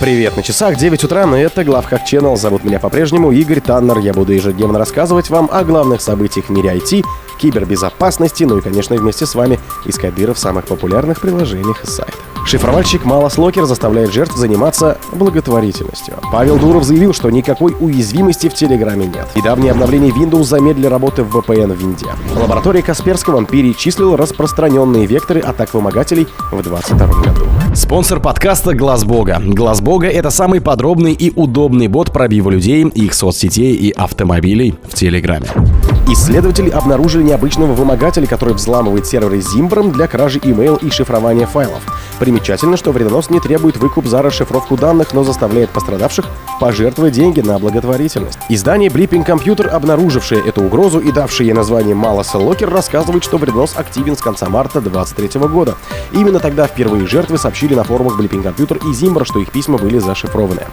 Привет, на часах 9 утра, но это Главхак Channel. Зовут меня по-прежнему Игорь Таннер. Я буду ежедневно рассказывать вам о главных событиях в мире IT, кибербезопасности, ну и, конечно, вместе с вами искать дыры в самых популярных приложениях и сайтах. Шифровальщик Малос Локер заставляет жертв заниматься благотворительностью. Павел Дуров заявил, что никакой уязвимости в Телеграме нет. Недавнее обновление Windows замедлили работы в VPN в Винде. Лаборатория Касперского перечислила распространенные векторы атак вымогателей в 2022 году. Спонсор подкаста Глаз Бога. Глаз Бога — это самый подробный и удобный бот пробива людей, их соцсетей и автомобилей в Телеграме. Исследователи обнаружили необычного вымогателя, который взламывает серверы Зимбром для кражи имейл и шифрования файлов. Примечательно, что вредонос не требует выкуп за расшифровку данных, но заставляет пострадавших пожертвовать деньги на благотворительность. Издание Blipping Computer, обнаружившее эту угрозу и давшее ей название Малоса Локер, рассказывает, что вредонос активен с конца марта 2023 года. Именно тогда впервые жертвы сообщили на форумах Blipping Computer и Zimbra, что их письма были зашифрованы.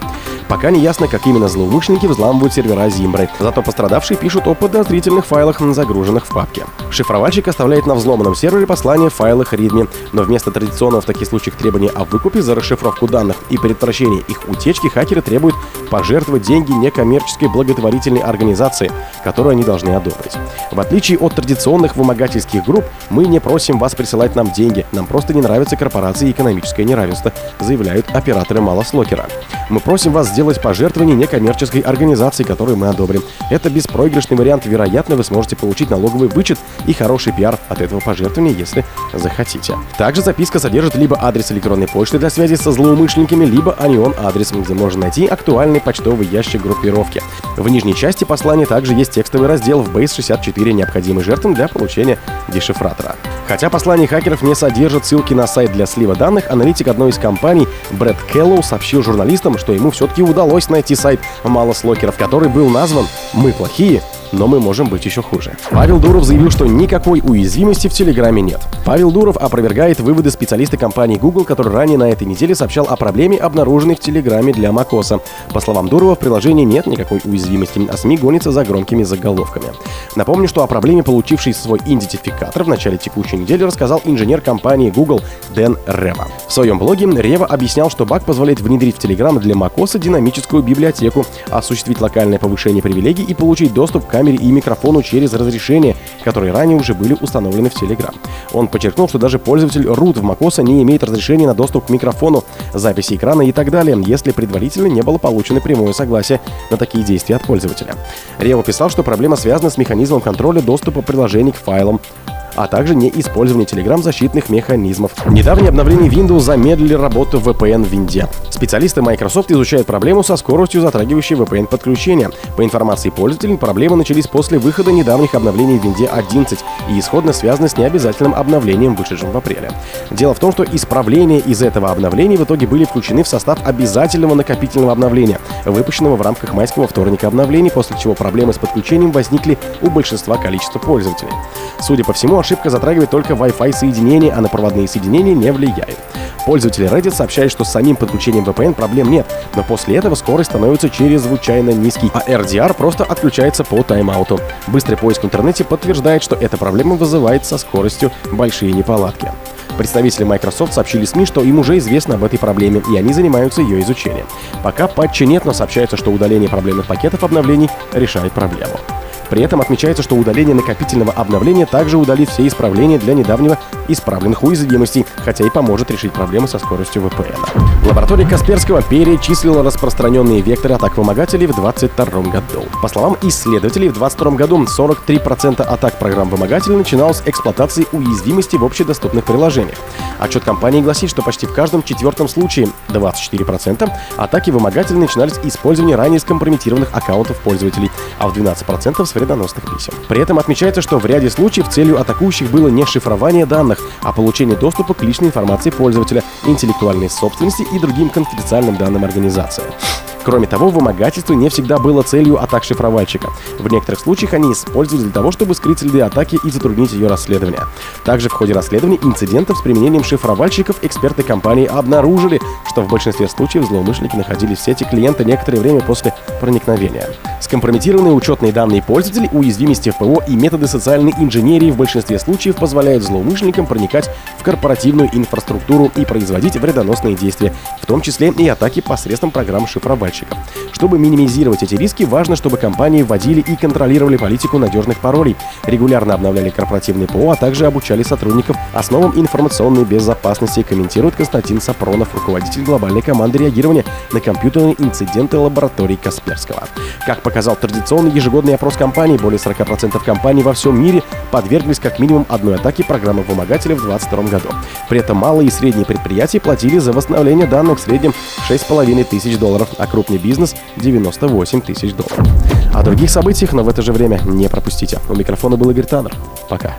Пока не ясно, как именно злоумышленники взламывают сервера Зимбры, зато пострадавшие пишут о подозрительных файлах, загруженных в папке. Шифровальщик оставляет на взломанном сервере послание в файлах README, но вместо традиционного в таких случаях требования о выкупе за расшифровку данных и предотвращение их утечки, хакеры требуют пожертвовать деньги некоммерческой благотворительной организации, которую они должны одобрить. В отличие от традиционных вымогательских групп, мы не просим вас присылать нам деньги, нам просто не нравятся корпорации и экономическое неравенство, заявляют операторы Малослокера. Мы просим вас сделать пожертвование некоммерческой организации, которую мы одобрим. Это беспроигрышный вариант. Вероятно, вы сможете получить налоговый вычет и хороший пиар от этого пожертвования, если захотите. Также записка содержит либо адрес электронной почты для связи со злоумышленниками, либо анион адрес, где можно найти актуальный почтовый ящик группировки. В нижней части послания также есть текстовый раздел в Base64, необходимый жертвам для получения дешифратора. Хотя послание хакеров не содержит ссылки на сайт для слива данных, аналитик одной из компаний Брэд Келлоу сообщил журналистам, что ему все-таки удалось найти сайт MalasLocker'ов, который был назван «Мы плохие, но мы можем быть еще хуже. Павел Дуров заявил, что никакой уязвимости в Телеграме нет. Павел Дуров опровергает выводы специалиста компании Google, который ранее на этой неделе сообщал о проблеме, обнаруженной в Телеграме для macOS. По словам Дурова, в приложении нет никакой уязвимости, а СМИ гонятся за громкими заголовками. Напомню, что о проблеме, получившей свой идентификатор в начале текущей недели, рассказал инженер компании Google Дэн Рева. В своем блоге Рева объяснял, что баг позволяет внедрить в Telegram для macOS динамическую библиотеку, осуществить локальное повышение привилегий и получить доступ к камере и микрофону через разрешения, которые ранее уже были установлены в Telegram. Он подчеркнул, что даже пользователь root в macOS не имеет разрешения на доступ к микрофону, записи экрана и так далее, если предварительно не было получено прямое согласие на такие действия от пользователя. Рева писал, что проблема связана с механизмом контроля доступа приложений к файлам а также не использование Telegram защитных механизмов. Недавнее обновление Windows замедлили работу VPN в Винде. Специалисты Microsoft изучают проблему со скоростью, затрагивающей VPN-подключения. По информации пользователей, проблемы начались после выхода недавних обновлений в Винде 11 и исходно связаны с необязательным обновлением, вышедшим в апреле. Дело в том, что исправления из этого обновления в итоге были включены в состав обязательного накопительного обновления, выпущенного в рамках майского вторника обновлений, после чего проблемы с подключением возникли у большинства количества пользователей. Судя по всему, ошибка затрагивает только Wi-Fi соединение, а на проводные соединения не влияет. Пользователи Reddit сообщают, что с самим подключением VPN проблем нет, но после этого скорость становится чрезвычайно низкий, а RDR просто отключается по тайм-ауту. Быстрый поиск в интернете подтверждает, что эта проблема вызывает со скоростью большие неполадки. Представители Microsoft сообщили СМИ, что им уже известно об этой проблеме, и они занимаются ее изучением. Пока патча нет, но сообщается, что удаление проблемных пакетов обновлений решает проблему. При этом отмечается, что удаление накопительного обновления также удалит все исправления для недавнего исправленных уязвимостей, хотя и поможет решить проблемы со скоростью VPN. Лаборатория Касперского перечислила распространенные векторы атак вымогателей в 2022 году. По словам исследователей, в 2022 году 43% атак программ вымогателей начиналось с эксплуатации уязвимости в общедоступных приложениях. Отчет компании гласит, что почти в каждом четвертом случае 24% атаки вымогателей начинались с использования ранее скомпрометированных аккаунтов пользователей, а в 12% с вредоносных писем. При этом отмечается, что в ряде случаев целью атакующих было не шифрование данных, а получение доступа к личной информации пользователя, интеллектуальной собственности и другим конфиденциальным данным организации. Кроме того, вымогательство не всегда было целью атак шифровальщика. В некоторых случаях они использовались для того, чтобы скрыть следы атаки и затруднить ее расследование. Также в ходе расследования инцидентов с применением шифровальщиков эксперты компании обнаружили, что в большинстве случаев злоумышленники находились в сети клиента некоторое время после проникновения. Скомпрометированные учетные данные пользователей, уязвимости в ПО и методы социальной инженерии в большинстве случаев позволяют злоумышленникам проникать в корпоративную инфраструктуру и производить вредоносные действия, в том числе и атаки посредством программ шифровальщика. Чтобы минимизировать эти риски, важно, чтобы компании вводили и контролировали политику надежных паролей, регулярно обновляли корпоративные ПО, а также обучали сотрудников основам информационной безопасности, комментирует Константин Сапронов, руководитель глобальной команды реагирования на компьютерные инциденты лаборатории Касперского. Как показал традиционный ежегодный опрос компаний, более 40% компаний во всем мире подверглись как минимум одной атаке программы вымогателя в 2022 году. При этом малые и средние предприятия платили за восстановление данных в среднем 6,5 тысяч долларов, а крупный бизнес – 98 тысяч долларов. О других событиях, но в это же время не пропустите. У микрофона был Игорь Таннер. Пока.